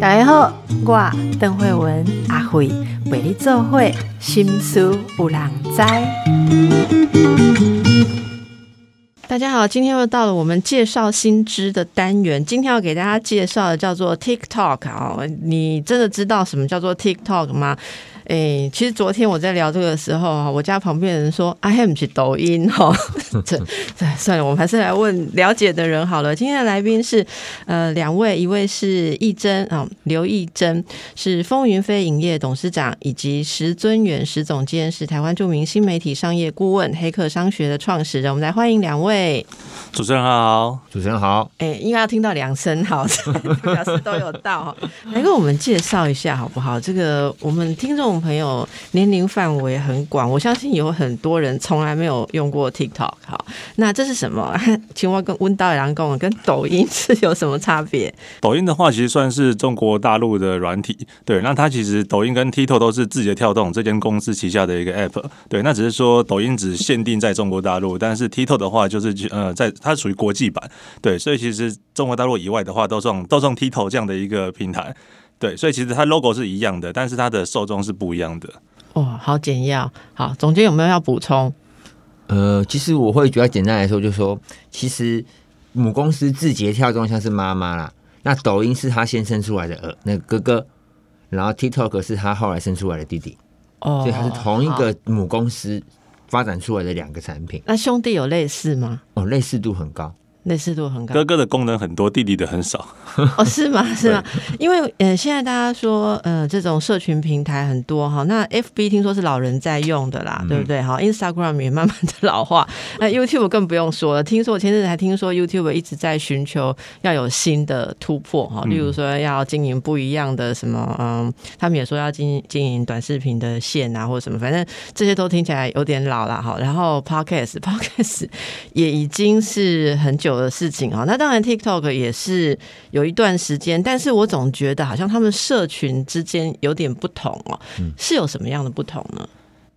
大家好，我邓慧文阿慧为你做会心思有人知。大家好，今天又到了我们介绍新知的单元。今天要给大家介绍的叫做 TikTok 啊，你真的知道什么叫做 TikTok 吗？哎，其实昨天我在聊这个的时候我家旁边的人说 I am 是抖音哈，这这算了，我们还是来问了解的人好了。今天的来宾是呃两位，一位是易珍啊，刘易珍是风云飞影业董事长，以及石尊远石总监是台湾著名新媒体商业顾问、黑客商学的创始人。我们来欢迎两位。主持人好，主持人好。哎，应该要听到两声好，表示都有到。来跟我们介绍一下好不好？这个我们听众朋友年龄范围很广，我相信有很多人从来没有用过 TikTok。好，那这是什么？请问跟温大阳跟我跟抖音是有什么差别？抖音的话，其实算是中国大陆的软体。对，那它其实抖音跟 TikTok 都是字节跳动这间公司旗下的一个 App。对，那只是说抖音只限定在中国大陆，但是 TikTok 的话就是呃在。它属于国际版，对，所以其实中国大陆以外的话，都用都用 TikTok 这样的一个平台，对，所以其实它 logo 是一样的，但是它的受众是不一样的。哇，好简要，好，总监有没有要补充？呃，其实我会比较简单来说，就是说，其实母公司字节跳动像是妈妈啦，那抖音是他先生出来的儿，那个哥哥，然后 TikTok 是他后来生出来的弟弟，哦，所以它是同一个母公司。发展出来的两个产品，那兄弟有类似吗？哦，类似度很高。类似度很高，哥哥的功能很多，弟弟的很少。哦，是吗？是吗？因为呃，现在大家说呃，这种社群平台很多哈，那 FB 听说是老人在用的啦，对不对？哈，Instagram 也慢慢的老化，那 YouTube 更不用说了。听说我前阵子还听说 YouTube 一直在寻求要有新的突破哈，例如说要经营不一样的什么，嗯，他们也说要经经营短视频的线啊，或者什么，反正这些都听起来有点老了哈。然后 Podcast，Podcast 也已经是很久。的事情啊，那当然 TikTok 也是有一段时间，但是我总觉得好像他们社群之间有点不同哦，是有什么样的不同呢？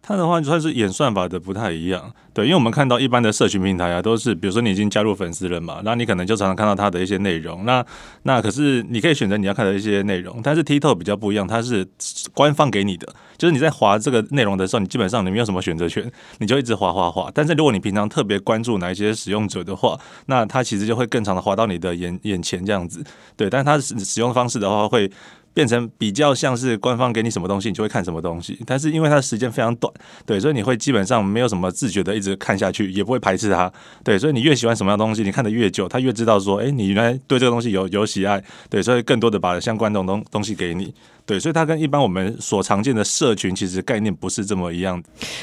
它的话算是演算法的不太一样，对，因为我们看到一般的社群平台啊，都是比如说你已经加入粉丝了嘛，那你可能就常常看到它的一些内容，那那可是你可以选择你要看的一些内容，但是 TikTok 比较不一样，它是官方给你的，就是你在划这个内容的时候，你基本上你没有什么选择权，你就一直划划划，但是如果你平常特别关注哪一些使用者的话，那它其实就会更长的划到你的眼眼前这样子，对，但是它使使用方式的话会。变成比较像是官方给你什么东西，你就会看什么东西。但是因为它的时间非常短，对，所以你会基本上没有什么自觉的一直看下去，也不会排斥它。对，所以你越喜欢什么样东西，你看的越久，他越知道说，哎，你原来对这个东西有有喜爱。对，所以更多的把相关这种东东西给你。对，所以它跟一般我们所常见的社群其实概念不是这么一样。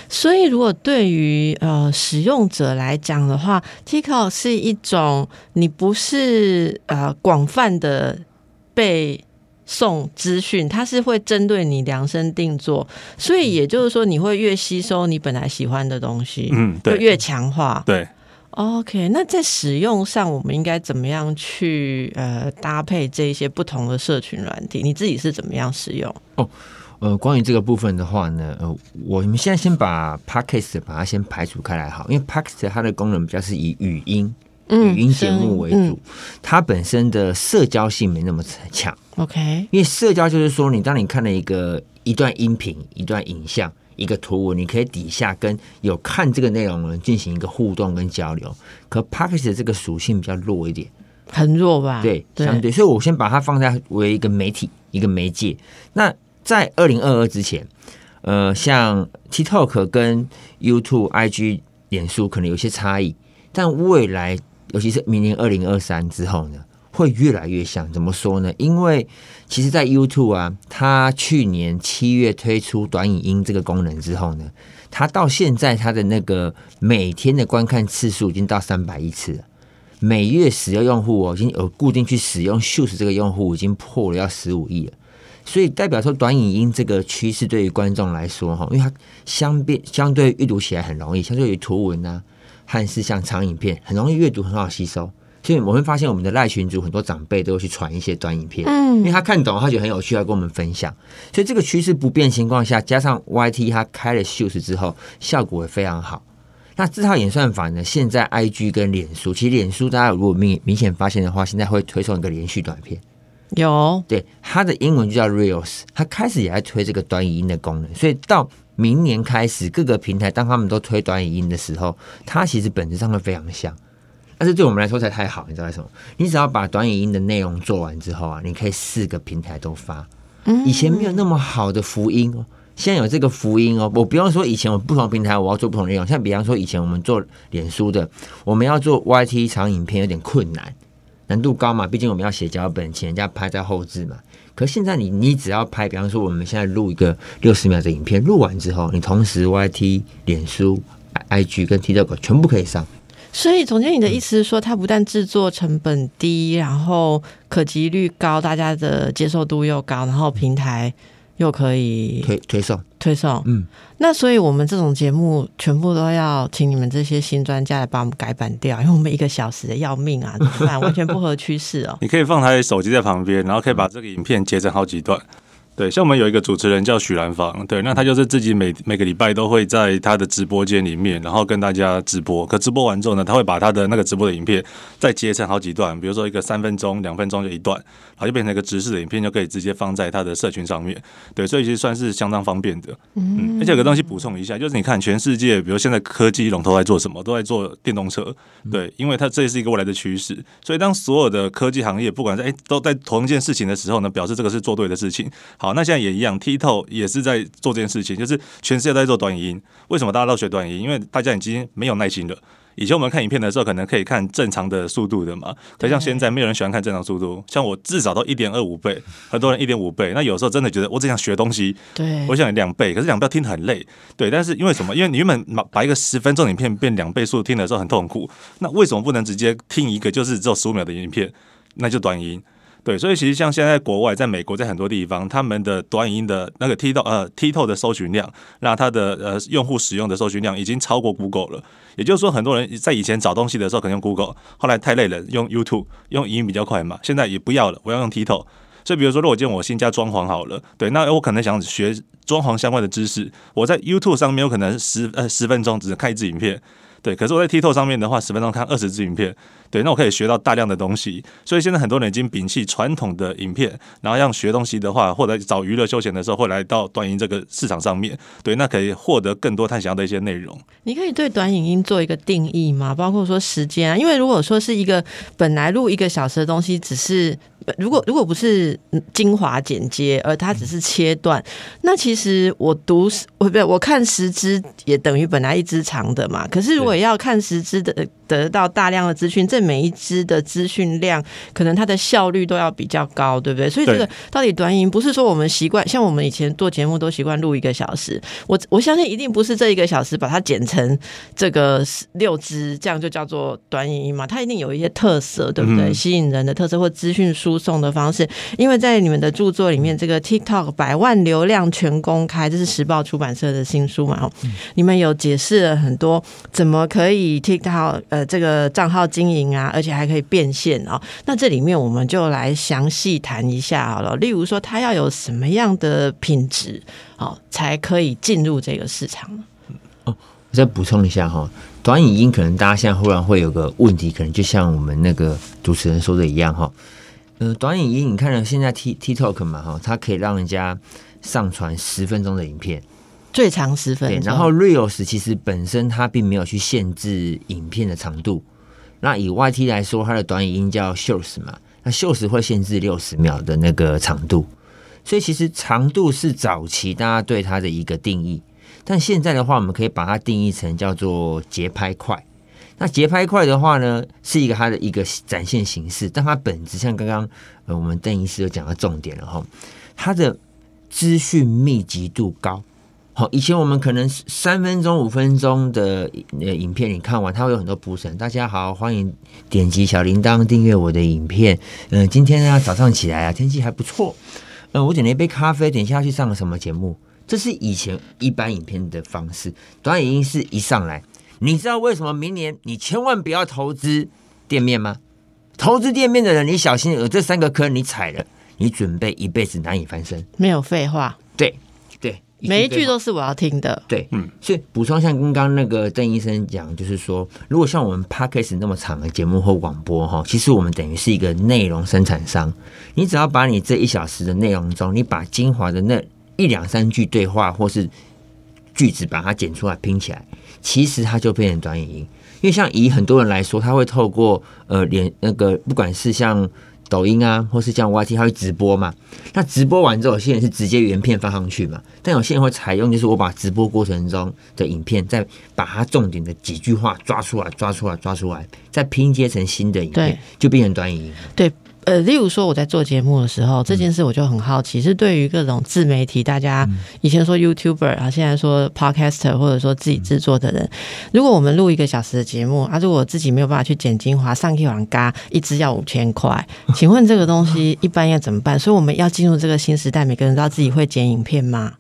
所以如果对于呃使用者来讲的话，TikTok 是一种你不是呃广泛的被。送资讯，它是会针对你量身定做，所以也就是说，你会越吸收你本来喜欢的东西，嗯，对，越强化。对，OK，那在使用上，我们应该怎么样去呃搭配这一些不同的社群软体？你自己是怎么样使用？哦，呃，关于这个部分的话呢，呃，我们现在先把 Podcast 把它先排除开来，好，因为 Podcast 它的功能比较是以语音。语音节目为主，它本身的社交性没那么强。OK，因为社交就是说，你当你看了一个一段音频、一段影像、一个图文，你可以底下跟有看这个内容的人进行一个互动跟交流。可 p a c k a g e 这个属性比较弱一点，很弱吧？对，相对，所以我先把它放在为一个媒体、一个媒介。那在二零二二之前，呃，像 TikTok 跟 YouTube、IG、脸书可能有些差异，但未来。尤其是明年二零二三之后呢，会越来越像。怎么说呢？因为其实，在 YouTube 啊，它去年七月推出短影音这个功能之后呢，它到现在它的那个每天的观看次数已经到三百亿次了。每月使用用户哦，已经有固定去使用 Shoes 这个用户已经破了要十五亿了。所以代表说，短影音这个趋势对于观众来说哈，因为它相变相对阅读起来很容易，相对于图文呢。汉是像长影片，很容易阅读，很好吸收。所以我会发现，我们的赖群组很多长辈都会去传一些短影片，嗯，因为他看懂，他觉得很有趣，要跟我们分享。所以这个趋势不变情况下，加上 YT 它开了 Shoes 之后，效果也非常好。那这套演算法呢，现在 IG 跟脸书，其实脸书大家如果明明显发现的话，现在会推送一个连续短片。有对，它的英文就叫 Reels，它开始也在推这个短语音的功能，所以到明年开始，各个平台当他们都推短语音的时候，它其实本质上会非常像。但是对我们来说才太好，你知道为什么？你只要把短影音的内容做完之后啊，你可以四个平台都发。以前没有那么好的福音哦，现在有这个福音哦。我不用说以前我不同平台我要做不同内容，像比方说以前我们做脸书的，我们要做 YT 长影片有点困难。难度高嘛？毕竟我们要写脚本，请人家拍在后置嘛。可现在你你只要拍，比方说我们现在录一个六十秒的影片，录完之后，你同时 YT、脸书、IG 跟 TikTok 全部可以上。所以总监，你的意思是说，它不但制作成本低，然后可及率高，大家的接受度又高，然后平台。又可以推推送推送，嗯，那所以我们这种节目全部都要请你们这些新专家来帮我们改版掉，因为我们一个小时的要命啊，怎么办？完全不合趋势哦。你可以放台手机在旁边，然后可以把这个影片截成好几段。对，像我们有一个主持人叫许兰芳，对，那他就是自己每每个礼拜都会在他的直播间里面，然后跟大家直播。可直播完之后呢，他会把他的那个直播的影片再截成好几段，比如说一个三分钟、两分钟就一段，然后就变成一个直视的影片，就可以直接放在他的社群上面。对，所以其实算是相当方便的。嗯，而且有个东西补充一下，就是你看全世界，比如现在科技龙头在做什么，都在做电动车。对，因为它这是一个未来的趋势，所以当所有的科技行业不管是哎都在同一件事情的时候呢，表示这个是做对的事情。好，那现在也一样，TikTok 也是在做这件事情，就是全世界在做短影音。为什么大家都学短影音？因为大家已经没有耐心了。以前我们看影片的时候，可能可以看正常的速度的嘛，可像现在没有人喜欢看正常速度。像我至少都一点二五倍，很多人一点五倍。那有时候真的觉得我只想学东西，对，我想两倍，可是两倍听很累，对。但是因为什么？因为你原本把把一个十分钟影片变两倍速听的时候很痛苦，那为什么不能直接听一个就是只有十五秒的影片，那就短音？对，所以其实像现在国外，在美国，在很多地方，他们的短音的那个 TikTok 呃，Tito 的搜寻量，让它的呃用户使用的搜寻量已经超过 Google 了。也就是说，很多人在以前找东西的时候可能用 Google，后来太累了，用 YouTube，用语音比较快嘛。现在也不要了，我要用 Tito。所以比如说，如果今天我新家装潢好了，对，那我可能想学装潢相关的知识，我在 YouTube 上面有可能十呃十分钟只能看一支影片。对，可是我在 TikTok 上面的话，十分钟看二十支影片，对，那我可以学到大量的东西。所以现在很多人已经摒弃传统的影片，然后让学东西的话，或者找娱乐休闲的时候，会来到短音这个市场上面，对，那可以获得更多他想要的一些内容。你可以对短影音做一个定义吗？包括说时间啊，因为如果说是一个本来录一个小时的东西，只是。如果如果不是精华剪接，而它只是切断，那其实我读我不我看十支也等于本来一支长的嘛。可是如果要看十支的得到大量的资讯，这每一支的资讯量，可能它的效率都要比较高，对不对？所以这个到底短音不是说我们习惯，像我们以前做节目都习惯录一个小时，我我相信一定不是这一个小时把它剪成这个六支，这样就叫做短影音嘛？它一定有一些特色，对不对？吸引人的特色或资讯输。输送的方式，因为在你们的著作里面，这个 TikTok 百万流量全公开，这是时报出版社的新书嘛？哦，你们有解释了很多怎么可以 TikTok 呃这个账号经营啊，而且还可以变现哦。那这里面我们就来详细谈一下好了。例如说，它要有什么样的品质，好才可以进入这个市场呢？哦，我再补充一下哈，短影音可能大家现在忽然会有个问题，可能就像我们那个主持人说的一样哈。呃，短影音，你看了现在 T TikTok 嘛哈，它可以让人家上传十分钟的影片，最长十分钟。然后 Reels 其实本身它并没有去限制影片的长度。那以 YT 来说，它的短影音叫 Shorts 嘛，那 Shorts 会限制六十秒的那个长度。所以其实长度是早期大家对它的一个定义，但现在的话，我们可以把它定义成叫做节拍快。那节拍快的话呢，是一个它的一个展现形式，但它本质像刚刚呃我们邓医师有讲到重点了哈，它的资讯密集度高。好，以前我们可能三分钟、五分钟的呃影片，你看完它会有很多补审。大家好，欢迎点击小铃铛订阅我的影片。嗯，今天呢早上起来啊，天气还不错。嗯，我点了一杯咖啡，等一下去上了什么节目？这是以前一般影片的方式，短影音是一上来。你知道为什么明年你千万不要投资店面吗？投资店面的人，你小心有这三个坑，你踩了，你准备一辈子难以翻身。没有废话，对对，每一句都是我要听的。对，嗯所以补充像刚刚那个邓医生讲，就是说，如果像我们 podcast 那么长的节目或广播哈，其实我们等于是一个内容生产商，你只要把你这一小时的内容中，你把精华的那一两三句对话或是句子把它剪出来拼起来，其实它就变成短语音。因为像以很多人来说，他会透过呃连那个不管是像抖音啊，或是像 YT，他会直播嘛。那直播完之后，有些人是直接原片放上去嘛，但有些人会采用就是我把直播过程中的影片，再把它重点的几句话抓出来、抓出来、抓出来，再拼接成新的影片，就变成短影音。对，呃，例如说我在做节目的时候，这件事我就很好奇，是对于各种自媒体，大家以前说 YouTuber 啊，现在说 Podcaster，或者说自己制作的人，如果我们录一个小时的节目啊，如果我自己没有办法去剪精华，上去网嘎一支要五千块，请问这个东西一般要怎么办？所以我们要进入这个新时代，每个人都要自己会剪影片吗？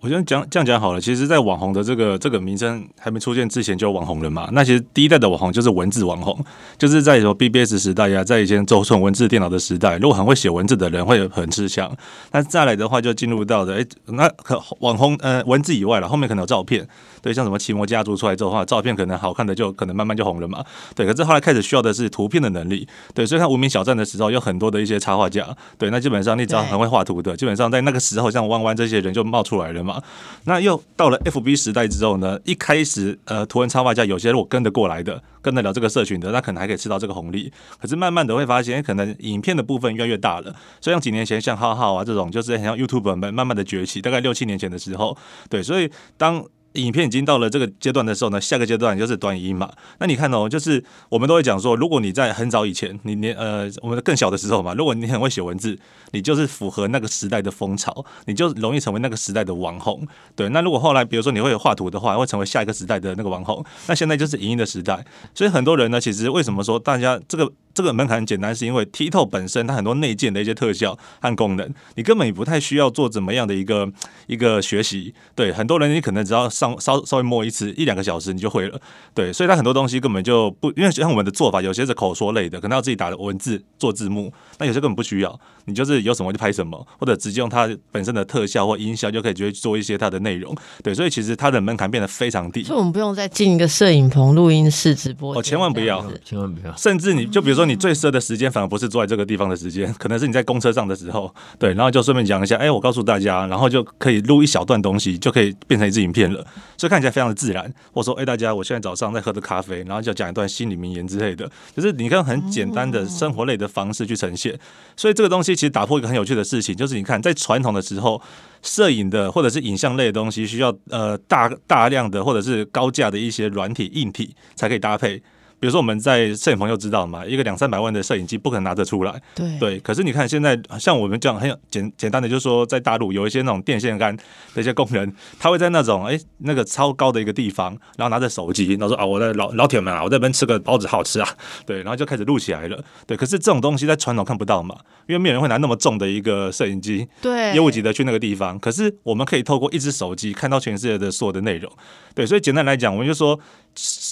我觉得讲这样讲好了。其实，在网红的这个这个名称还没出现之前，就有网红了嘛。那其实第一代的网红就是文字网红，就是在什么 BBS 时代呀、在以前周纯文字电脑的时代，如果很会写文字的人会很吃香。那再来的话，就进入到的哎，那可网红呃文字以外了，后面可能有照片，对，像什么奇摩家族出来之后的话，照片可能好看的就可能慢慢就红了嘛。对，可是后来开始需要的是图片的能力，对，所以看无名小站的时候，有很多的一些插画家，对，那基本上你只要很会画图的，基本上在那个时候，像弯弯这些人就冒出来了嘛。那又到了 FB 时代之后呢，一开始呃图文插画家有些如果跟得过来的，跟得了这个社群的，那可能还可以吃到这个红利。可是慢慢的会发现，可能影片的部分越来越大了。所以像几年前像浩浩啊这种，就是很像 YouTube 们慢慢的崛起，大概六七年前的时候，对，所以当影片已经到了这个阶段的时候呢，下个阶段就是短音嘛。那你看哦，就是我们都会讲说，如果你在很早以前，你年呃我们更小的时候嘛，如果你很会写文字，你就是符合那个时代的风潮，你就容易成为那个时代的网红。对，那如果后来比如说你会画图的话，会成为下一个时代的那个网红。那现在就是影音的时代，所以很多人呢，其实为什么说大家这个这个门槛很简单，是因为 TikTok 本身它很多内建的一些特效和功能，你根本也不太需要做怎么样的一个一个学习。对，很多人你可能只要上稍稍微摸一次一两个小时你就会了。对，所以它很多东西根本就不，因为像我们的做法，有些是口说类的，可能要自己打文字做字幕，那有些根本不需要，你就是有什么就拍什么，或者直接用它本身的特效或音效就可以直接做一些它的内容。对，所以其实它的门槛变得非常低。所以我们不用再进一个摄影棚、录音室、直播哦千万不要千万不要。甚至你就比如说你最奢的时间，反而不是坐在这个地方的时间，可能是你在公车上的时候，对，然后就顺便讲一下，哎，我告诉大家，然后就可以录一小段东西，就可以变成一支影片了，所以看起来非常的自然。或者说，哎，大家，我现在早上在喝的咖啡，然后就讲一段心理名言之类的，就是你看很简单的生活类的方式去呈现。所以这个东西其实打破一个很有趣的事情，就是你看在传统的时候。摄影的或者是影像类的东西，需要呃大大量的或者是高价的一些软体硬体才可以搭配。比如说我们在摄影棚就知道嘛，一个两三百万的摄影机不可能拿得出来。对对，可是你看现在像我们这样很有简简单的，就是说在大陆有一些那种电线杆的一些工人，他会在那种哎那个超高的一个地方，然后拿着手机，然后说啊我的老老铁们啊，我在这边吃个包子好吃啊，对，然后就开始录起来了。对，可是这种东西在传统看不到嘛，因为没有人会拿那么重的一个摄影机，对业务级的去那个地方，可是我们可以透过一只手机看到全世界的所有的内容。对，所以简单来讲，我们就说，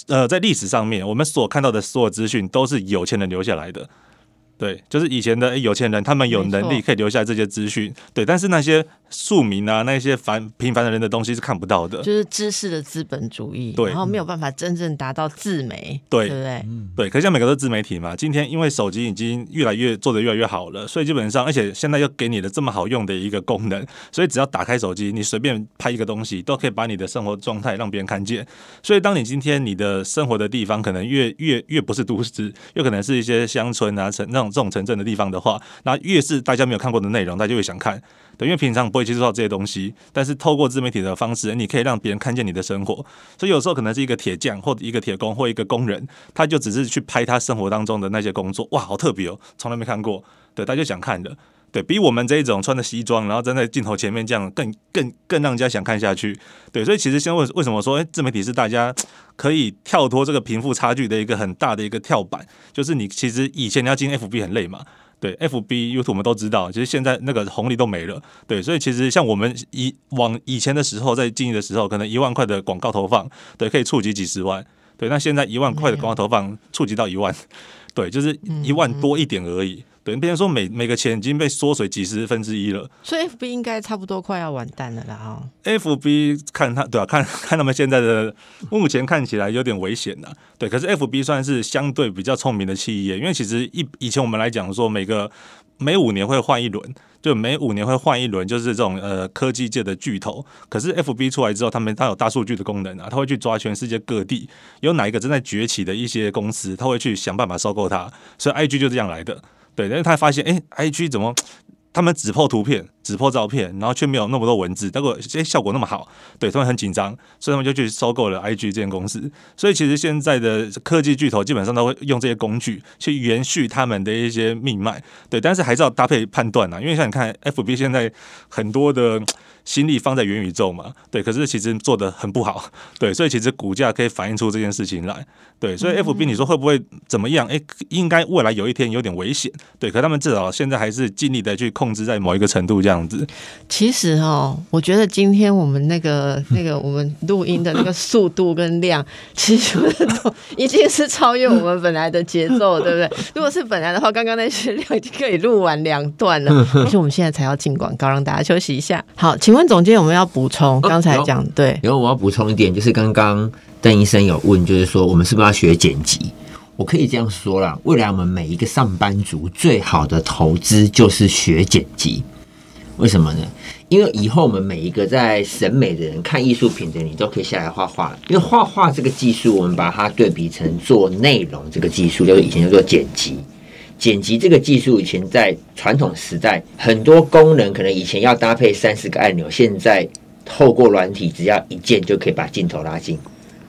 呃，在历史上面，我们所看到的所有资讯都是有钱人留下来的。对，就是以前的有钱人，他们有能力可以留下这些资讯。对，但是那些庶民啊，那些凡平凡的人的东西是看不到的。就是知识的资本主义，对然后没有办法真正达到自媒，对对不对？对，可是像每个都是自媒体嘛，今天因为手机已经越来越做的越来越好了，所以基本上，而且现在又给你了这么好用的一个功能，所以只要打开手机，你随便拍一个东西，都可以把你的生活状态让别人看见。所以，当你今天你的生活的地方可能越越越不是都市，又可能是一些乡村啊、城那种这种城镇的地方的话，那越是大家没有看过的内容，大家就会想看。对，因为平常不会接触到这些东西，但是透过自媒体的方式，你可以让别人看见你的生活。所以有时候可能是一个铁匠，或者一个铁工，或一个工人，他就只是去拍他生活当中的那些工作，哇，好特别哦，从来没看过，对，他就想看的。对比我们这一种穿着西装，然后站在镜头前面这样更更更让人家想看下去。对，所以其实现在为为什么说，哎，自媒体是大家可以跳脱这个贫富差距的一个很大的一个跳板，就是你其实以前你要进 FB 很累嘛。对，FB、YouTube 我们都知道，其实现在那个红利都没了。对，所以其实像我们以往以前的时候，在经营的时候，可能一万块的广告投放，对，可以触及几十万。对，那现在一万块的广告投放触及到一万，对，就是一万多一点而已。对，变成说每每个钱已经被缩水几十分之一了。所以 FB 应该差不多快要完蛋了啦哈。FB 看他对啊，看 看他们现在的目前看起来有点危险呐、对，可是 FB 算是相对比较聪明的企业，因为其实一以前我们来讲说，每个每五年会换一轮，就每五年会换一轮，就是这种呃科技界的巨头。可是 FB 出来之后，他们它有大数据的功能啊，它会去抓全世界各地有哪一个正在崛起的一些公司，它会去想办法收购它。所以 IG 就这样来的，对，但是他发现，哎、i g 怎么？他们只破图片，只破照片，然后却没有那么多文字，结果哎效果那么好，对他们很紧张，所以他们就去收购了 IG 这间公司。所以其实现在的科技巨头基本上都会用这些工具去延续他们的一些命脉，对，但是还是要搭配判断啊，因为像你看 FB 现在很多的心力放在元宇宙嘛，对，可是其实做的很不好，对，所以其实股价可以反映出这件事情来，对，所以 FB 你说会不会怎么样？哎、应该未来有一天有点危险，对，可他们至少现在还是尽力的去控制在某一个程度这样子。其实哦，我觉得今天我们那个 那个我们录音的那个速度跟量，其实都已经是超越我们本来的节奏，对不对？如果是本来的话，刚刚那些量已经可以录完两段了，而且我们现在才要进广告，让大家休息一下。好，请问总监有没有要补充？刚才讲对，然后我要补充一点，就是刚刚邓医生有问，就是说我们是不是要学剪辑？我可以这样说啦，未来我们每一个上班族最好的投资就是学剪辑。为什么呢？因为以后我们每一个在审美的人、看艺术品的人，你都可以下来画画了。因为画画这个技术，我们把它对比成做内容这个技术，就是以前叫做剪辑。剪辑这个技术以前在传统时代，很多功能可能以前要搭配三十个按钮，现在透过软体只要一键就可以把镜头拉近。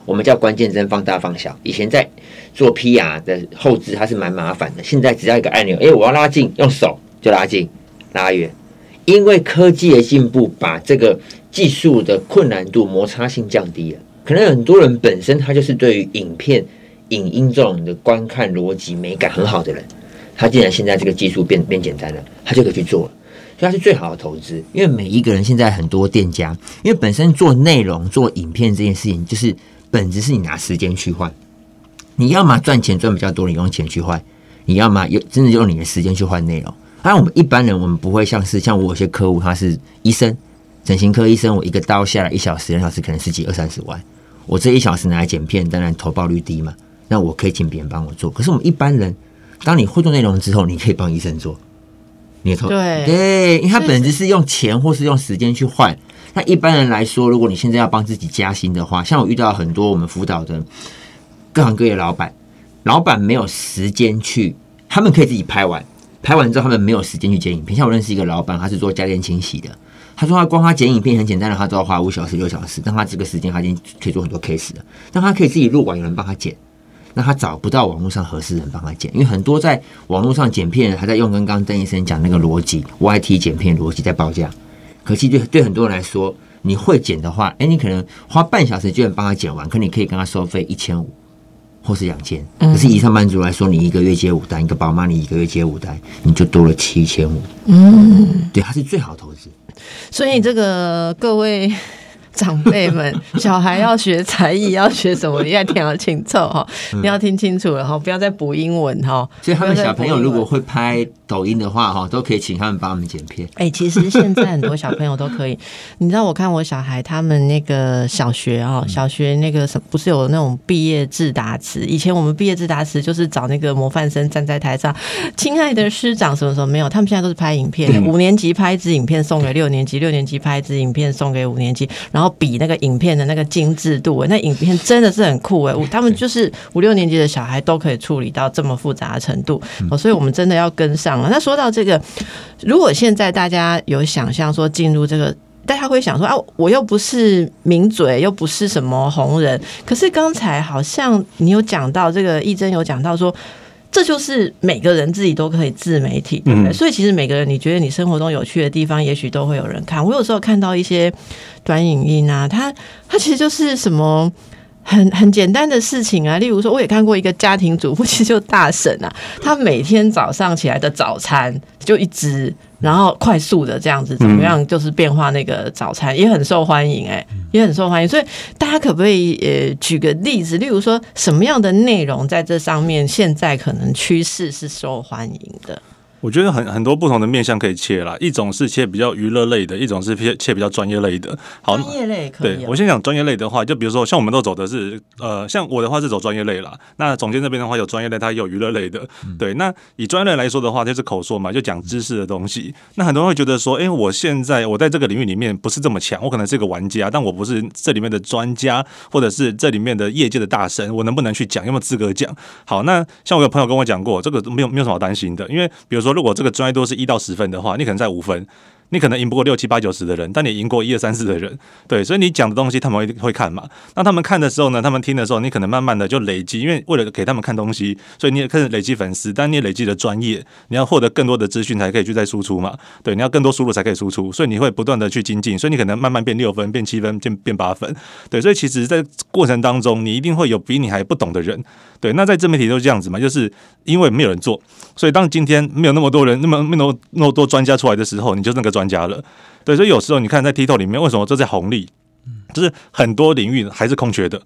我们叫关键帧放大放小。以前在做 PR 的后置，它是蛮麻烦的。现在只要一个按钮，诶，我要拉近，用手就拉近、拉远。因为科技的进步，把这个技术的困难度、摩擦性降低了。可能很多人本身他就是对于影片、影音这种的观看逻辑美感很好的人，他既然现在这个技术变变简单了，他就可以去做了。所以它是最好的投资，因为每一个人现在很多店家，因为本身做内容、做影片这件事情，就是本质是你拿时间去换。你要么赚钱赚比较多，你用钱去换；你要么有真的用你的时间去换内容。当然，我们一般人我们不会像是像我有些客户他是医生，整形科医生，我一个刀下来一小时、两小时可能十几二三十万，我这一小时拿来剪片，当然投报率低嘛。那我可以请别人帮我做，可是我们一般人，当你会做内容之后，你可以帮医生做。你的投对对，因为他本质是用钱或是用时间去换。那一般人来说，如果你现在要帮自己加薪的话，像我遇到很多我们辅导的各行各业老板，老板没有时间去，他们可以自己拍完，拍完之后他们没有时间去剪影片。像我认识一个老板，他是做家电清洗的，他说他光他剪影片很简单的，他都要花五小时六小时，但他这个时间他已经可以做很多 case 了，但他可以自己录完，有人帮他剪。那他找不到网络上合适人帮他剪，因为很多在网络上剪片还在用跟刚刚邓医生讲那个逻辑，YT 剪片逻辑在报价。可惜对对很多人来说，你会剪的话，哎、你可能花半小时就能帮他剪完，可你可以跟他收费一千五或是两千。可是以上班族来说，你一个月接五单，一个宝妈你一个月接五单，你就多了七千五。嗯，对，它是最好投资。所以这个各位。长辈们，小孩要学才艺，要学什么？你要听得清楚哈，你要听清楚了哈，不要再补英文哈。所以他们小朋友如果会拍抖音的话，哈，都可以请他们帮我们剪片。哎、其实现在很多小朋友都可以，你知道，我看我小孩他们那个小学哦，小学那个什不是有那种毕业致答词？以前我们毕业致答词就是找那个模范生站在台上，亲爱的师长什么什么没有，他们现在都是拍影片，五年级拍一支影片送给六年级，六年级拍一支影片送给五年级，然后比那个影片的那个精致度，那影片真的是很酷哎，他们就是五六年级的小孩都可以处理到这么复杂的程度，哦，所以我们真的要跟上了。那说到这个。如果现在大家有想象说进入这个，大家会想说啊，我又不是名嘴，又不是什么红人，可是刚才好像你有讲到这个，义珍有讲到说。这就是每个人自己都可以自媒体，对不对？嗯所以其实每个人，你觉得你生活中有趣的地方，也许都会有人看。我有时候看到一些短影音啊，它它其实就是什么很很简单的事情啊，例如说，我也看过一个家庭主妇，其实就大婶啊，她每天早上起来的早餐就一只，然后快速的这样子怎么样，就是变化那个早餐也很受欢迎、哎，也很受欢迎。所以大家可不可以呃举个例子，例如说什么样的内容在这上面现在可能趋势是受欢迎的？我觉得很很多不同的面向可以切啦，一种是切比较娱乐类的，一种是切切比较专业类的。好，专业类可以、哦。对我先讲专业类的话，就比如说像我们都走的是呃，像我的话是走专业类啦。那总监这边的话有专业类，他也有娱乐类的。对，那以专业类来说的话，就是口说嘛，就讲知识的东西。那很多人会觉得说，哎、我现在我在这个领域里面不是这么强，我可能是一个玩家，但我不是这里面的专家，或者是这里面的业界的大神，我能不能去讲？有没有资格讲？好，那像我有朋友跟我讲过，这个没有没有什么好担心的，因为比如说如果这个专业都是一到十分的话，你可能在五分。你可能赢不过六七八九十的人，但你赢过一二三四的人，对，所以你讲的东西他们会会看嘛。那他们看的时候呢，他们听的时候，你可能慢慢的就累积，因为为了给他们看东西，所以你也开始累积粉丝，但你也累积了专业，你要获得更多的资讯才可以去再输出嘛。对，你要更多输入才可以输出，所以你会不断的去精进，所以你可能慢慢变六分、变七分、变变八分。对，所以其实，在过程当中，你一定会有比你还不懂的人。对，那在自媒体都是这样子嘛，就是因为没有人做，所以当今天没有那么多人、那么那么那么多专家出来的时候，你就那个专家了。对，所以有时候你看在 TikTok 里面，为什么这在红利？就是很多领域还是空缺的，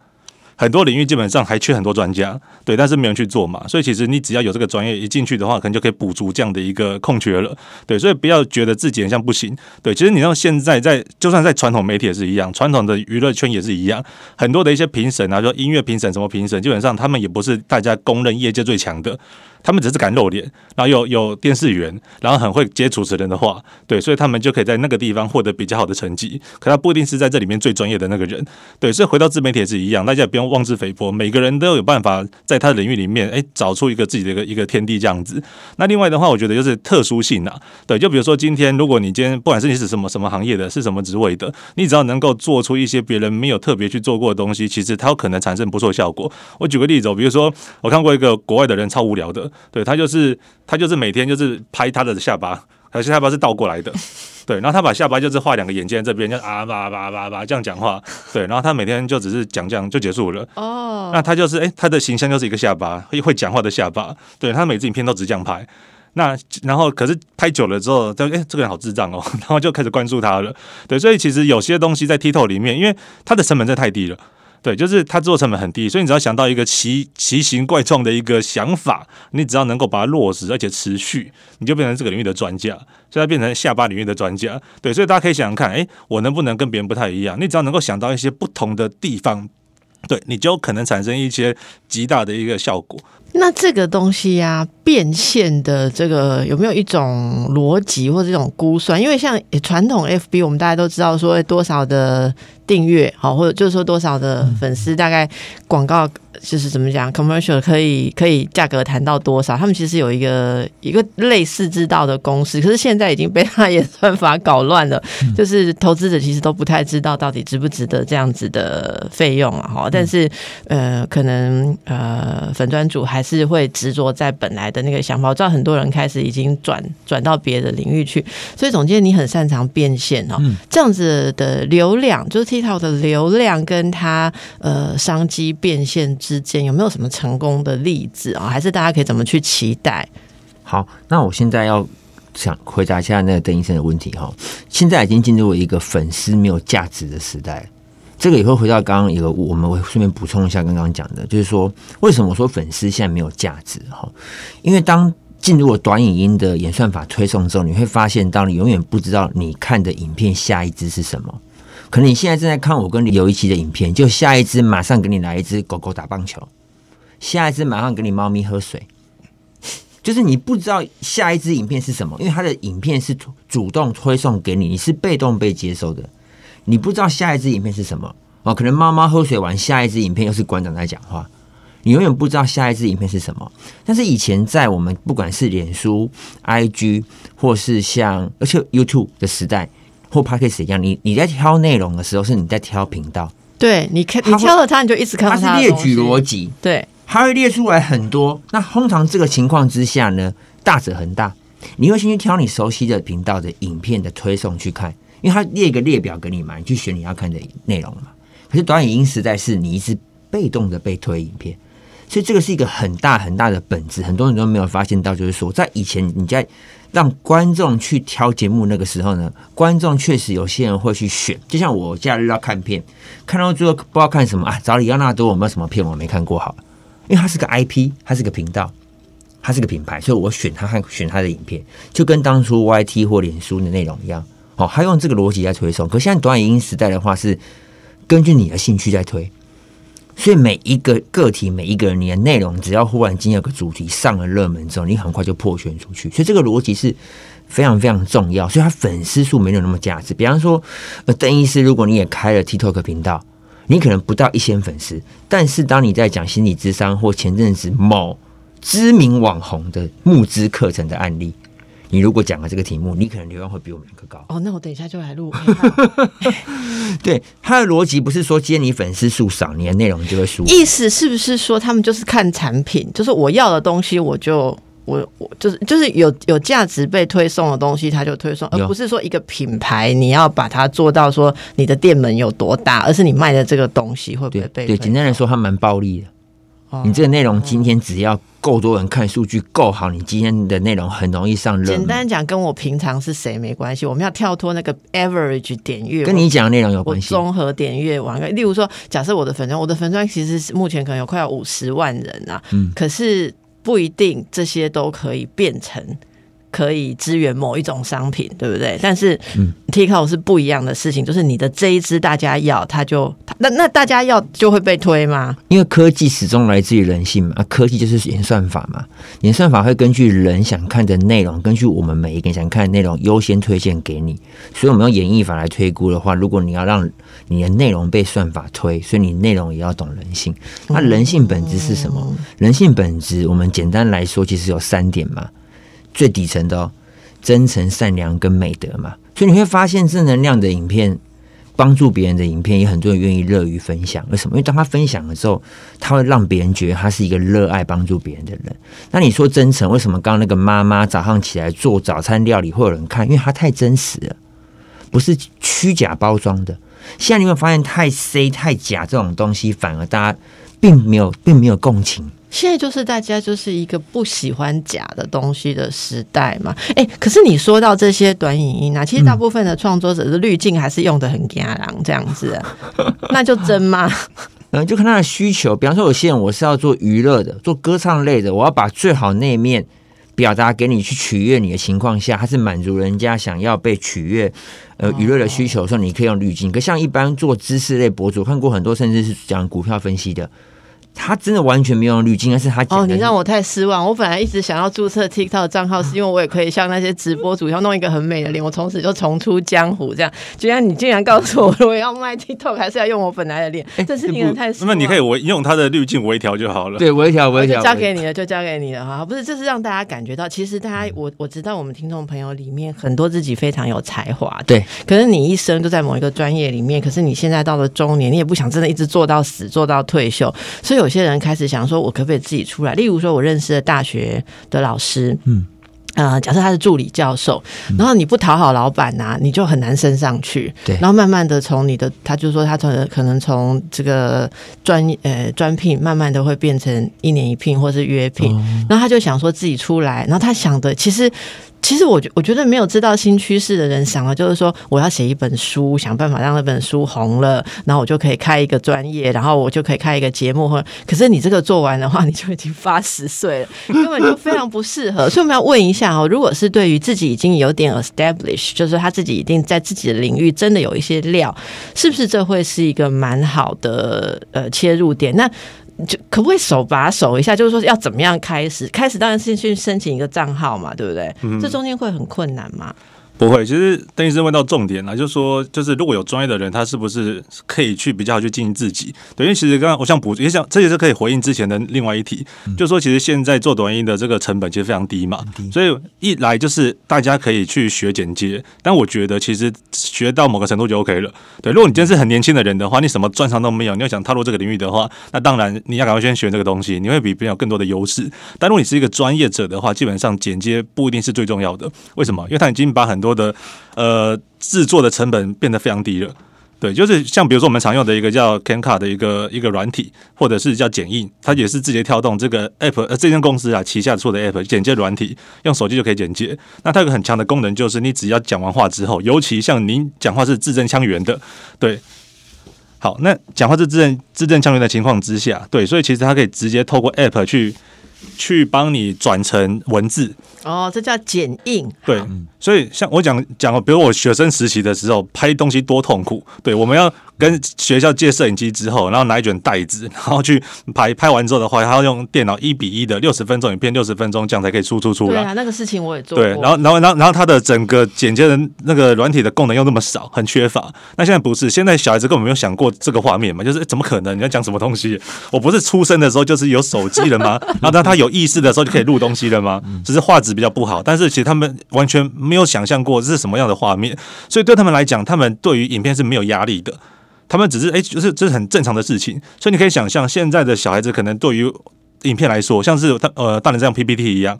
很多领域基本上还缺很多专家，对，但是没有人去做嘛。所以其实你只要有这个专业一进去的话，可能就可以补足这样的一个空缺了。对，所以不要觉得自己很像不行。对，其实你像现在在，就算在传统媒体也是一样，传统的娱乐圈也是一样，很多的一些评审啊，说音乐评审什么评审，基本上他们也不是大家公认业界最强的。他们只是敢露脸，然后有有电视员，然后很会接主持人的话，对，所以他们就可以在那个地方获得比较好的成绩。可他不一定是在这里面最专业的那个人，对，所以回到自媒体也是一样，大家也不用妄自菲薄，每个人都有办法在他的领域里面，哎，找出一个自己的一个一个天地这样子。那另外的话，我觉得就是特殊性啊，对，就比如说今天，如果你今天不管是你是什么什么行业的，是什么职位的，你只要能够做出一些别人没有特别去做过的东西，其实它有可能产生不错效果。我举个例子哦，比如说我看过一个国外的人超无聊的的，对他就是。他就是每天就是拍他的下巴，而且下巴是倒过来的，对，然后他把下巴就是画两个眼睛在这边，就啊吧吧吧吧这样讲话，对，然后他每天就只是讲这样就结束了。哦，那他就是哎、他的形象就是一个下巴，会会讲话的下巴，对他每次影片都只这样拍。那然后可是拍久了之后，就哎、这个人好智障哦，然后就开始关注他了。对，所以其实有些东西在 TikTok 里面，因为它的成本真的太低了。对，就是它制作成本很低，所以你只要想到一个奇奇形怪状的一个想法，你只要能够把它落实，而且持续，你就变成这个领域的专家，所以它变成下巴领域的专家。对，所以大家可以想想看，诶，我能不能跟别人不太一样？你只要能够想到一些不同的地方，对，你就可能产生一些极大的一个效果。那这个东西呀、变现的这个有没有一种逻辑或者一种估算？因为像传统 FB，我们大家都知道说多少的订阅，好，或者就是说多少的粉丝，大概广告就是怎么讲，commercial 可以可以价格谈到多少？他们其实有一个一个类似知道的公式，可是现在已经被他演算法搞乱了，就是投资者其实都不太知道到底值不值得这样子的费用了哈。但是呃，可能呃粉专主还是会执着在本来的那个想法。我知道很多人开始已经转转到别的领域去，所以总监你很擅长变现哦。这样子的流量，就是一套的流量跟它呃商机变现之间有没有什么成功的例子啊、还是大家可以怎么去期待？好，那我现在要想回答一下那个邓医生的问题哈。现在已经进入了一个粉丝没有价值的时代，这个也会回到刚刚一个，我们会顺便补充一下刚刚讲的，就是说为什么说粉丝现在没有价值哈？因为当进入了短影音的演算法推送之后，你会发现，到你永远不知道你看的影片下一支是什么。可能你现在正在看我跟刘一奇的影片，就下一支马上给你来一只狗狗打棒球，下一支马上给你猫咪喝水。就是你不知道下一支影片是什么，因为它的影片是主动推送给你，你是被动被接收的，你不知道下一支影片是什么哦。可能猫猫喝水完，下一支影片又是馆长在讲话，你永远不知道下一支影片是什么。但是以前在我们不管是脸书、IG 或是像而且 YouTube 的时代或 Podcast 一样，你你在挑内容的时候，是你在挑频道，对你看，你挑了它，你就一直看它到它它是列举逻辑，对，它会列出来很多。那通常这个情况之下呢，大者恒大，你会先去挑你熟悉的频道的影片的推送去看，因为它列一个列表给你嘛，你去选你要看的内容嘛。可是短影音时代是你一直被动的被推影片，所以这个是一个很大很大的本质，很多人都没有发现到，就是说在以前你在让观众去挑节目那个时候呢，观众确实有些人会去选，就像我假日要看片，看到最后不知道看什么啊，找李奥纳多有没有什么片我没看过好了，因为它是个 IP，它是个频道，它是个品牌，所以我选它和选它的影片，就跟当初 YT 或脸书的内容一样。哦，他用这个逻辑在推送。可现在短影音时代的话，是根据你的兴趣在推，所以每一个个体、每一个人，你的内容只要忽然间有个主题上了热门之后，你很快就破圈出去。所以这个逻辑是非常非常重要。所以他粉丝数没有那么价值。比方说，呃，邓医师，如果你也开了 TikTok 频道，你可能不到一千粉丝，但是当你在讲心理智商或前阵子某知名网红的募资课程的案例。你如果讲了这个题目，你可能流量会比我们两个高。哦，那我等一下就来录。对，他的逻辑不是说今天你粉丝数少，你的内容就会输。意思是不是说他们就是看产品，就是我要的东西，我就我我就是就是有有价值被推送的东西，他就推送，而不是说一个品牌你要把它做到说你的店门有多大，而是你卖的这个东西会不会被？对，简单来说，它蛮暴利的。你这个内容今天只要够多人看，数据够好，你今天的内容很容易上热。简单讲，跟我平常是谁没关系，我们要跳脱那个 average 点阅，跟你讲的内容有关系。综合点阅完，例如说，假设我的粉砖，我的粉砖其实是目前可能有快要五十万人啊，嗯，可是不一定这些都可以变成。可以支援某一种商品，对不对？但是，TikTok 是不一样的事情，就是你的这一支大家要，它就那那大家要就会被推吗？因为科技始终来自于人性嘛，科技就是演算法嘛，演算法会根据人想看的内容，根据我们每一个人想看的内容优先推荐给你。所以，我们用演绎法来推估的话，如果你要让你的内容被算法推，所以你内容也要懂人性。那人性本质是什么？人性本质，我们简单来说，其实有三点嘛。最底层的真诚、善良跟美德嘛，所以你会发现正能量的影片，帮助别人的影片，也很多人愿意乐于分享。为什么？因为当他分享的时候，他会让别人觉得他是一个热爱帮助别人的人。那你说真诚，为什么刚刚那个妈妈早上起来做早餐料理会有人看？因为他太真实了，不是虚假包装的。现在你会发现，太 C 太假这种东西，反而大家并没有，并没有共情。现在就是大家就是一个不喜欢假的东西的时代嘛，哎，可是你说到这些短影音啊，其实大部分的创作者的滤镜还是用的很假郎这样子，那就真吗？嗯，就看他的需求。比方说，有些人我是要做娱乐的，做歌唱类的，我要把最好那一面表达给你，去取悦你的情况下，它是满足人家想要被取悦呃娱乐的需求，的时候你可以用滤镜。可像一般做知识类博主，看过很多，甚至是讲股票分析的。他真的完全没有用滤镜，但是他哦，你让我太失望。我本来一直想要注册 TikTok 账号，是因为我也可以像那些直播主要弄一个很美的脸，我从此就重出江湖。这样，居然你竟然告诉我，我要卖 TikTok 还是要用我本来的脸？这是令人太失望。那你可以微用他的滤镜微调就好了。对，微调微调，交给你了就交给你了哈。不是，这是让大家感觉到，其实大家我我知道我们听众朋友里面很多自己非常有才华，对。可是你一生都在某一个专业里面，可是你现在到了中年，你也不想真的一直做到死，做到退休。所以有些人开始想。说，我可不可以自己出来？例如说，我认识的大学的老师，嗯，啊，假设他是助理教授，然后你不讨好老板呐，你就很难升上去。对，然后慢慢的从你的，他就说他从可能从这个专呃专聘，慢慢的会变成一年一聘或是约聘，然后他就想说自己出来，然后他想的其实。其实我觉我觉得没有知道新趋势的人想了，就是说我要写一本书，想办法让那本书红了，然后我就可以开一个专业，然后我就可以开一个节目。或可是你这个做完的话，你就已经八十岁了，根本就非常不适合。所以我们要问一下哦，如果是对于自己已经有点 establish，就是他自己一定在自己的领域真的有一些料，是不是这会是一个蛮好的呃切入点？那就可不可以手把手一下？就是说要怎么样开始？开始当然是去申请一个账号嘛，对不对？这中间会很困难吗？不会，其实邓医生问到重点了，就是说，就是如果有专业的人，他是不是可以去比较去经营自己？对，因为其实刚刚我想补，也想这也是可以回应之前的另外一题，就是说，其实现在做短音的这个成本其实非常低嘛，所以一来就是大家可以去学剪接，但我觉得其实学到某个程度就 OK 了。对，如果你今天是很年轻的人的话，你什么专长都没有，你要想踏入这个领域的话，那当然你要赶快先学这个东西，你会比别人有更多的优势。但如果你是一个专业者的话，基本上剪接不一定是最重要的。为什么？因为他已经把很多的呃，制作的成本变得非常低了。对，就是像比如说我们常用的一个叫 Can 卡的一个一个软体，或者是叫剪映，它也是字节跳动这个 App 呃这间公司啊旗下做的 App 剪接软体，用手机就可以剪接。那它有个很强的功能，就是你只要讲完话之后，尤其像您讲话是字正腔圆的，对，好，那讲话是字正字正腔圆的情况之下，对，所以其实它可以直接透过 App 去。去帮你转成文字。哦，这叫剪映。对，所以像我讲讲，比如我学生实习的时候拍东西多痛苦。对，我们要跟学校借摄影机之后，然后拿一卷袋子，然后去拍。拍完之后的话，还要用电脑一比一的六十分钟影片，六十分钟这样才可以输出出来。对啊，那个事情我也做过。对，然后然后然后然后他的整个剪接的那个软体的功能又那么少，很缺乏。那现在不是，现在小孩子根本没有想过这个画面嘛？就是怎么可能？你要讲什么东西？我不是出生的时候就是有手机了吗？然后当他有意识的时候就可以录东西了吗？只是画质比较不好，但是其实他们完全没有想象过这是什么样的画面，所以对他们来讲，他们对于影片是没有压力的，他们只是哎，就是这是很正常的事情。所以你可以想象，现在的小孩子可能对于影片来说，像是他呃大人这样 PPT 一样。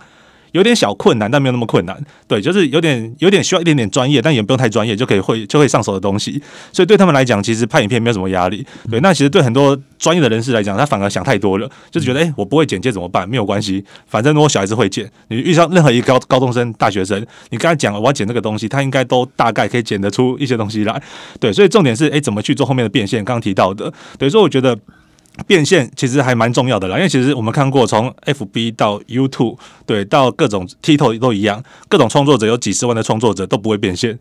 有点小困难，但没有那么困难。对，就是有点有点需要一点点专业，但也不用太专业，就可以会就会上手的东西。所以对他们来讲，其实拍影片没有什么压力。对，那其实对很多专业的人士来讲，他反而想太多了，就是觉得，哎，我不会剪接怎么办？没有关系，反正如果小孩子会剪，你遇上任何一个高高中生、大学生，你跟他讲我要剪这个东西，他应该都大概可以剪得出一些东西来。对，所以重点是，哎，怎么去做后面的变现？刚刚提到的，等于说我觉得。变现其实还蛮重要的啦，因为其实我们看过从 FB 到 YouTube，对，到各种 TikTok 都一样，各种创作者有几十万的创作者都不会变现，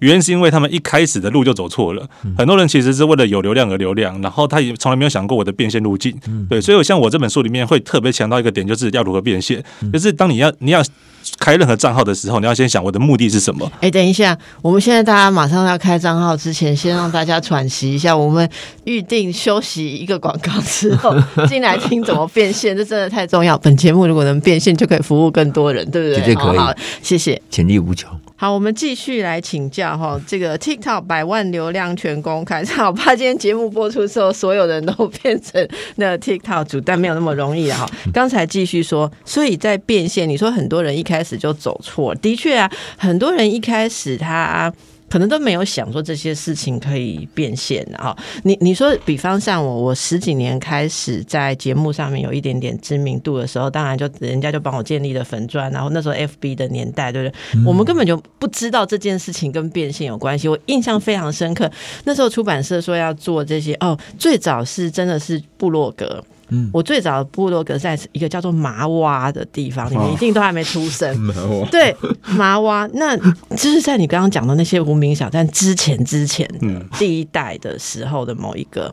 原因是因为他们一开始的路就走错了。很多人其实是为了有流量而流量，然后他也从来没有想过我的变现路径。对，所以像我这本书里面会特别强调一个点，就是要如何变现，就是当你要你要。开任何账号的时候，你要先想我的目的是什么？哎，等一下，我们现在大家马上要开账号之前，先让大家喘息一下。我们预定休息一个广告之后进来听怎么变现，这真的太重要。本节目如果能变现，就可以服务更多人，对不对？绝对可以。谢谢，潜力无穷。好，我们继续来请教哈，这个 TikTok 百万流量全公开，好怕今天节目播出之后，所有人都变成那 TikTok 主，但没有那么容易哈。刚才继续说，所以在变现，你说很多人一开始就走错，的确啊，很多人一开始他。可能都没有想说这些事情可以变现哈。你你说，比方像我，我十几年开始在节目上面有一点点知名度的时候，当然就人家就帮我建立了粉钻，然后那时候 FB 的年代，对不对？我们根本就不知道这件事情跟变现有关系。我印象非常深刻，那时候出版社说要做这些哦，最早是真的是部落格。嗯，我最早的部落格在一个叫做麻蛙的地方，你们一定都还没出生。麻蛙对麻蛙，那就是在你刚刚讲的那些无名小站之前之前，嗯，第一代的时候的某一个，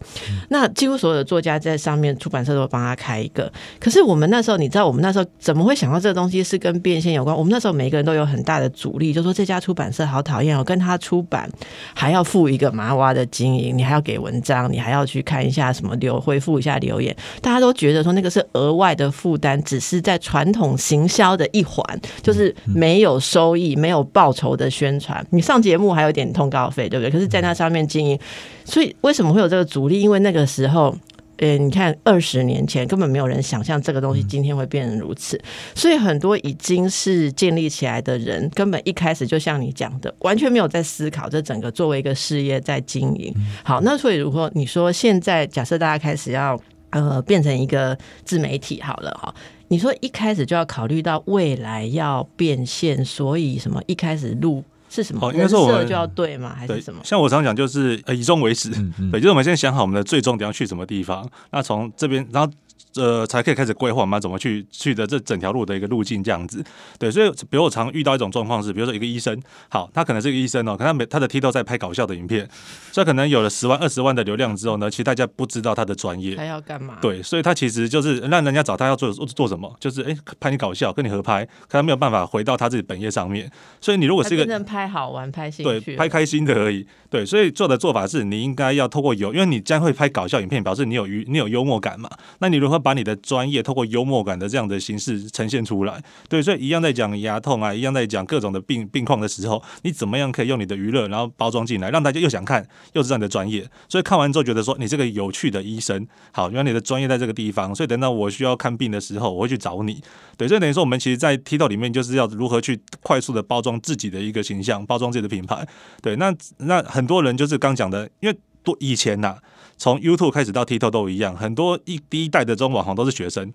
那几乎所有的作家在上面，出版社都帮他开一个。可是我们那时候，你知道，我们那时候怎么会想到这个东西是跟变现有关？我们那时候每个人都有很大的阻力，就说这家出版社好讨厌哦，跟他出版还要付一个麻蛙的经营，你还要给文章，你还要去看一下什么留回复一下留言。大家都觉得说那个是额外的负担，只是在传统行销的一环，就是没有收益、没有报酬的宣传。你上节目还有点通告费，对不对？可是，在那上面经营，所以为什么会有这个阻力？因为那个时候，呃，你看二十年前根本没有人想象这个东西今天会变成如此，所以很多已经是建立起来的人，根本一开始就像你讲的，完全没有在思考这整个作为一个事业在经营。好，那所以如果你说现在假设大家开始要。呃，变成一个自媒体好了哈。你说一开始就要考虑到未来要变现，所以什么一开始录是什么？应该说我们就要对吗？还是什么？像我常讲，就是呃以终为始，对，就是我们先想好我们的最终点要去什么地方。那从这边，然后。呃，才可以开始规划嘛？怎么去去的这整条路的一个路径这样子，对。所以，比如我常遇到一种状况是，比如说一个医生，好，他可能是个医生哦，可能他每他的 T 都在拍搞笑的影片，所以可能有了十万、二十万的流量之后呢，其实大家不知道他的专业，他要干嘛？对，所以他其实就是让人家找他要做做做什么，就是哎拍你搞笑，跟你合拍，可他没有办法回到他自己本业上面。所以你如果是一个真正拍好玩、拍兴趣、对拍开心的而已，对。所以做的做法是你应该要透过有，因为你将会拍搞笑影片，表示你有娱你有幽默感嘛。那你如何把你的专业透过幽默感的这样的形式呈现出来，对，所以一样在讲牙痛啊，一样在讲各种的病病况的时候，你怎么样可以用你的娱乐，然后包装进来，让大家又想看，又是这样的专业，所以看完之后觉得说你这个有趣的医生，好，原来你的专业在这个地方，所以等到我需要看病的时候，我会去找你，对，所以等于说我们其实，在 TikTok 里面就是要如何去快速的包装自己的一个形象，包装自己的品牌，对，那那很多人就是刚讲的，因为多以前呐。从 YouTube 开始到 TikTok 都一样，很多一第一代的这种网红都是学生，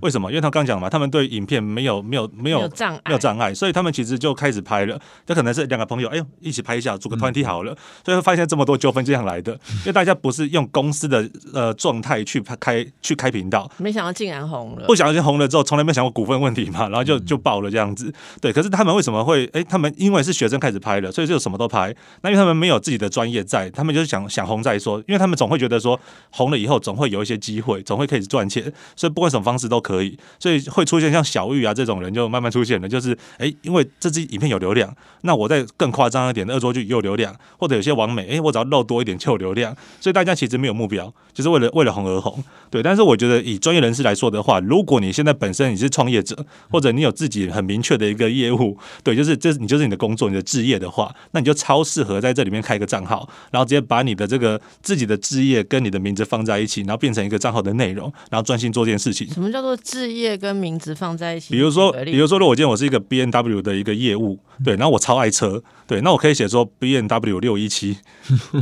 为什么？因为他刚讲嘛，他们对影片没有没有没有没有障碍，没有障碍，所以他们其实就开始拍了。这可能是两个朋友，哎呦，一起拍一下，组个团体好了。所以会发现这么多纠纷这样来的，因为大家不是用公司的呃状态去拍开去开频道，没想到竟然红了不。小心红了之后，从来没想过股份问题嘛，然后就就爆了这样子。对，可是他们为什么会？哎，他们因为是学生开始拍了，所以就什么都拍。那因为他们没有自己的专业在，他们就是想想红再说，因为他们总会觉得说红了以后总会有一些机会，总会可以赚钱，所以不管什么方式都可以，所以会出现像小玉啊这种人就慢慢出现了，就是哎，因为这支影片有流量，那我再更夸张一点的恶作剧也有流量，或者有些网美，哎，我只要露多一点就有流量，所以大家其实没有目标，就是为了为了红而红。对，但是我觉得以专业人士来说的话，如果你现在本身你是创业者，或者你有自己很明确的一个业务，对，就是这你就是你的工作，你的置业的话，那你就超适合在这里面开一个账号，然后直接把你的这个自己的置业跟你的名字放在一起，然后变成一个账号的内容，然后专心做这件事情。什么叫做置业跟名字放在一起？比如说，比如说，如果我今天我是一个 B N W 的一个业务，对，然后我超爱车，对，那我可以写说 B N W 六一七，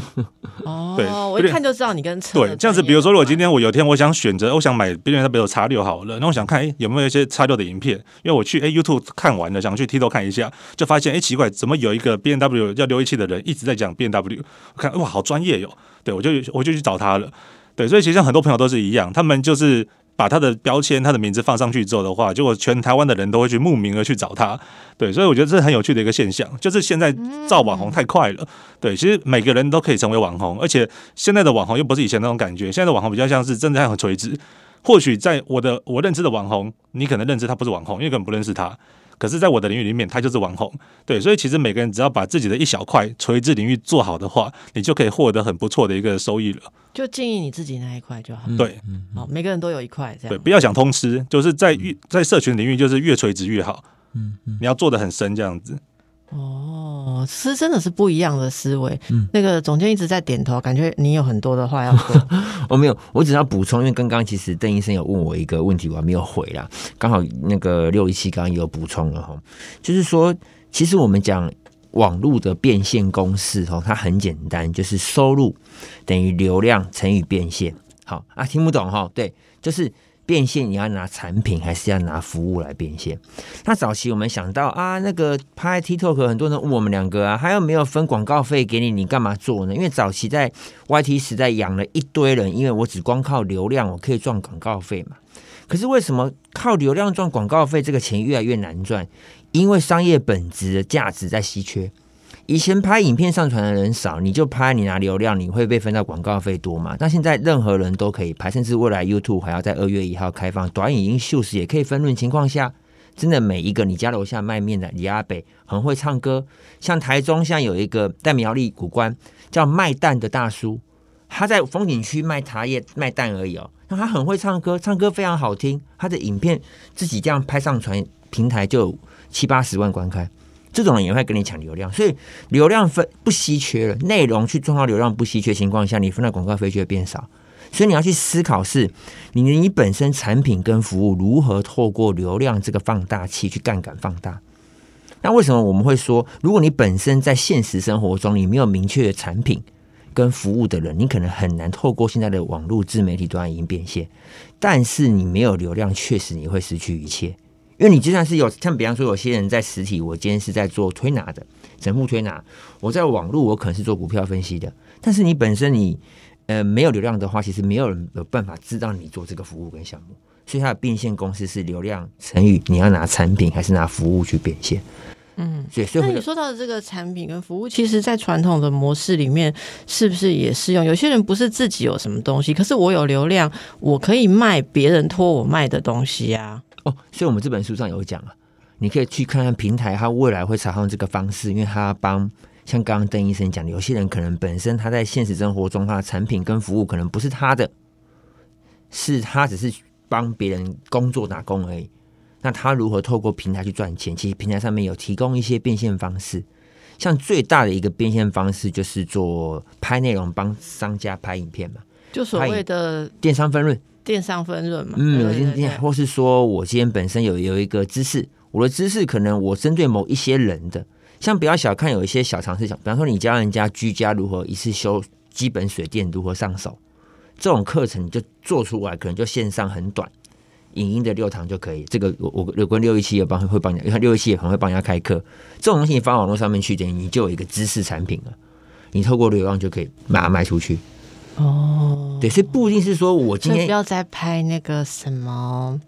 对哦，我一看就知道你跟车对，这样子，比如说，如果今天我有一天我想选择，我想买 B N W 叉六好了，那我想看，哎、有没有一些叉六的影片？因为我去哎、YouTube 看完了，想去 T 头看一下，就发现哎、奇怪，怎么有一个 B N W 叫六一七的人一直在讲 B N W？我看哇，好专业哟，对我就我就去找他了。对，所以其实很多朋友都是一样，他们就是把他的标签、他的名字放上去之后的话，结果全台湾的人都会去慕名而去找他。对，所以我觉得这是很有趣的一个现象，就是现在造网红太快了。对，其实每个人都可以成为网红，而且现在的网红又不是以前那种感觉，现在的网红比较像是真的很垂直。或许在我的我认知的网红，你可能认知他不是网红，因为根本不认识他。可是，在我的领域里面，他就是网红。对，所以其实每个人只要把自己的一小块垂直领域做好的话，你就可以获得很不错的一个收益了。就建议你自己那一块就好。对好，每个人都有一块这样对，不要想通吃，就是在越在社群领域，就是越垂直越好。嗯，你要做的很深，这样子。哦，是真的是不一样的思维。嗯那个总监一直在点头，感觉你有很多的话要说。我、没有，我只要补充，因为刚刚其实邓医生有问我一个问题，我还没有回啦。刚好那个六一七刚刚也有补充了哈，就是说，其实我们讲网络的变现公式哦，它很简单，就是收入等于流量乘以变现。好啊，听不懂哈？对，就是变现，你要拿产品还是要拿服务来变现？那早期我们想到啊，那个拍 TikTok，很多人问我们两个啊，还有没有分广告费给你？你干嘛做呢？因为早期在 YT 时代养了一堆人，因为我只光靠流量，我可以赚广告费嘛。可是为什么靠流量赚广告费这个钱越来越难赚？因为商业本质的价值在稀缺。以前拍影片上传的人少，你就拍你拿流量，你会被分到广告费多嘛？那现在任何人都可以拍，甚至未来 YouTube 还要在二月一号开放短影音秀时也可以分润情况下，真的每一个你家楼下卖面的李阿北很会唱歌，像台中像有一个在苗栗古关叫卖蛋的大叔，他在风景区卖茶叶卖蛋而已哦，那他很会唱歌，唱歌非常好听，他的影片自己这样拍上传平台就七八十万观看。这种人也会跟你抢流量，所以流量分不稀缺了，内容去创造流量不稀缺情况下，你分的广告费就会变少。所以你要去思考是，你你本身产品跟服务如何透过流量这个放大器去杠杆放大。那为什么我们会说，如果你本身在现实生活中你没有明确的产品跟服务的人，你可能很难透过现在的网络自媒体端已经变现。但是你没有流量，确实你会失去一切。因为你就算是有像比方说有些人在实体，我今天是在做推拿的，整户推拿；我在网络我可能是做股票分析的。但是你本身你呃没有流量的话，其实没有人有办法知道你做这个服务跟项目。所以它的变现公司是流量乘以你要拿产品还是拿服务去变现。嗯，所以所以那你说到的这个产品跟服务，其实在传统的模式里面，是不是也适用？有些人不是自己有什么东西，可是我有流量，我可以卖别人托我卖的东西啊。哦，所以我们这本书上有讲啊，你可以去看看平台，它未来会采用这个方式，因为它帮像刚刚邓医生讲的，有些人可能本身他在现实生活中，他的产品跟服务可能不是他的，是他只是帮别人工作打工而已。那他如何透过平台去赚钱？其实平台上面有提供一些变现方式，像最大的一个变现方式就是做拍内容帮商家拍影片嘛，就所谓的电商分润。电商分润嘛，嗯，或是说我今天本身有有一个知识，我的知识可能我针对某一些人的，像不要小看有一些小常识，想比方说你教人家居家如何一次修基本水电如何上手，这种课程你就做出来，可能就线上很短，影音的六堂就可以。这个我我有跟六一七也帮会帮你，因为六一七也很会帮人家开课。这种东西你放网络上面去，等于你就有一个知识产品了。你透过流量就可以把它卖出去。哦，对，所以不一定是说我今天不要再拍那个什么，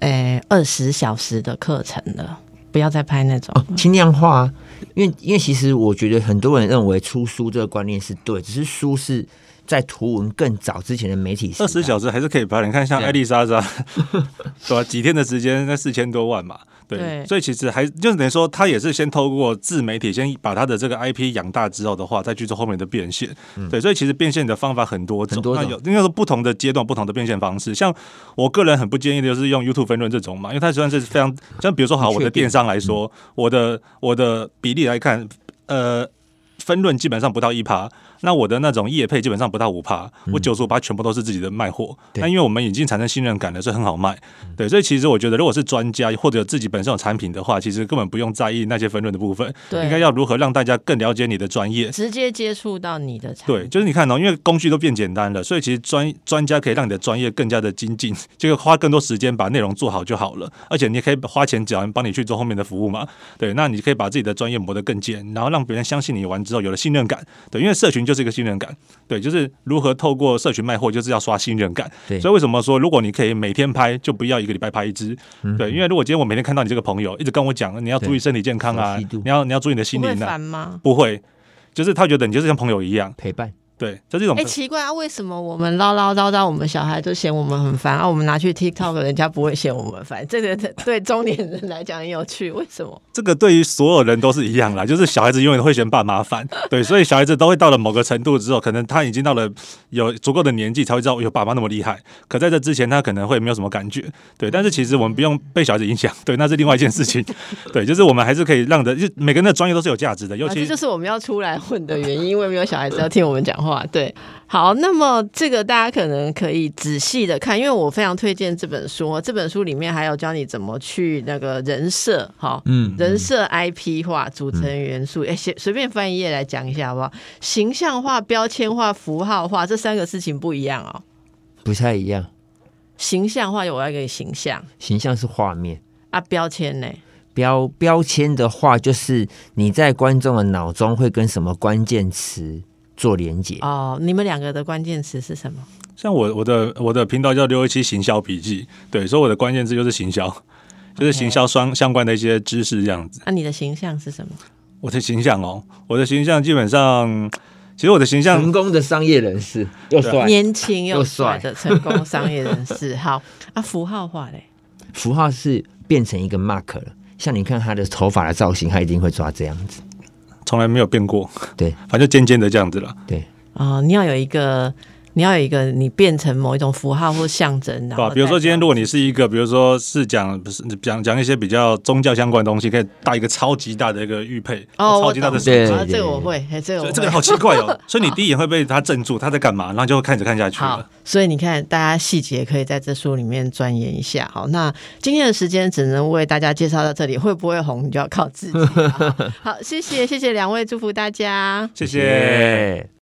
诶，二十小时的课程了，不要再拍那种。哦，轻量化啊，因为因为其实我觉得很多人认为出书这个观念是对，只是书是在图文更早之前的媒体二十小时还是可以拍的。你看，像艾丽莎莎，对吧？几天的时间，那四千多万嘛，对，所以其实还就是等于说，他也是先透过自媒体，先把他的这个 IP 养大之后的话，再去做后面的变现。对，所以其实变现的方法很多种，那有应该说不同的阶段、不同的变现方式。像我个人很不建议的就是用 YouTube 分润这种嘛，因为它实际上是非常像比如说好，我的电商来说，我的我的比例来看，呃。分润基本上不到一趴，那我的那种业配基本上不到五趴，我九十五趴全部都是自己的卖货。对那因为我们已经产生信任感了，所以很好卖。对，所以其实我觉得，如果是专家或者自己本身有产品的话，其实根本不用在意那些分润的部分，对应该要如何让大家更了解你的专业。直接接触到你的产品对，就是你看哦，因为工具都变简单了，所以其实专专家可以让你的专业更加的精进，这个花更多时间把内容做好就好了。而且你也可以花钱找人帮你去做后面的服务嘛。对，那你可以把自己的专业磨得更尖，然后让别人相信你完之后有了信任感。对，因为社群就是一个信任感。对，就是如何透过社群卖货，就是要刷信任感。对所以为什么说如果你可以每天拍，就不要一个礼拜拍一支？嗯对，因为如果今天我每天看到你这个朋友一直跟我讲，你要注意身体健康啊你要你要注意你的心不会灵啊，烦吗？不会，就是他觉得你就是像朋友一样。陪伴。对，就这种哎、奇怪啊，为什么我们唠唠叨叨，我们小孩都嫌我们很烦啊？我们拿去 TikTok，人家不会嫌我们烦，这个对中年人来讲很有趣。为什么？这个对于所有人都是一样啦，就是小孩子永远都会嫌爸妈烦，对，所以小孩子都会到了某个程度之后，可能他已经到了有足够的年纪才会知道有爸妈那么厉害，可在这之前他可能会没有什么感觉，对，但是其实我们不用被小孩子影响，对，那是另外一件事情，对，就是我们还是可以让的，就每个人的专业都是有价值的，尤啊，这其就是我们要出来混的原因，因为没有小孩子要听我们讲话。对，好，那么这个大家可能可以仔细的看，因为我非常推荐这本书。这本书里面还有教你怎么去那个人设，哈，嗯人设 IP 化组成元素，哎、随随便翻一页来讲一下好不好？形象化、标签化、符号化这三个事情不一样哦。不太一样。形象化，我要给形象形象是画面，啊，标签呢？标标签的话，就是你在观众的脑中会跟什么关键词做连接。哦，你们两个的关键词是什么？像我我的我的频道叫六一七行销笔记，对，所以我的关键字就是行销，就是行销相相关的一些知识这样子。啊，你的形象是什么？我的形象哦，我的形象基本上，其实我的形象成功的商业人士又帅，年轻又帅的成功商业人士。好啊，符号化嘞，符号是变成一个 mark 了。像你看他的头发的造型，他一定会抓这样子。从来没有变过，对。反正就尖尖的这样子了。对，啊，你要有一个，你要有一个，你变成某一种符号或象征，然后对吧？比如说今天如果你是是一个，比如说是讲不是讲讲一些比较宗教相关的东西，可以带一个超级大的一个玉佩，哦，超级大的我手机。对啊，这个我会，哎，这个我这个好奇怪哦，所以你第一眼会被他镇住，他在干嘛，然后就会看着看下去所以你看，大家细节可以在这书里面钻研一下。好，那今天的时间只能为大家介绍到这里，会不会红，你就要靠自己。好，好谢谢谢谢两位，祝福大家。谢谢谢。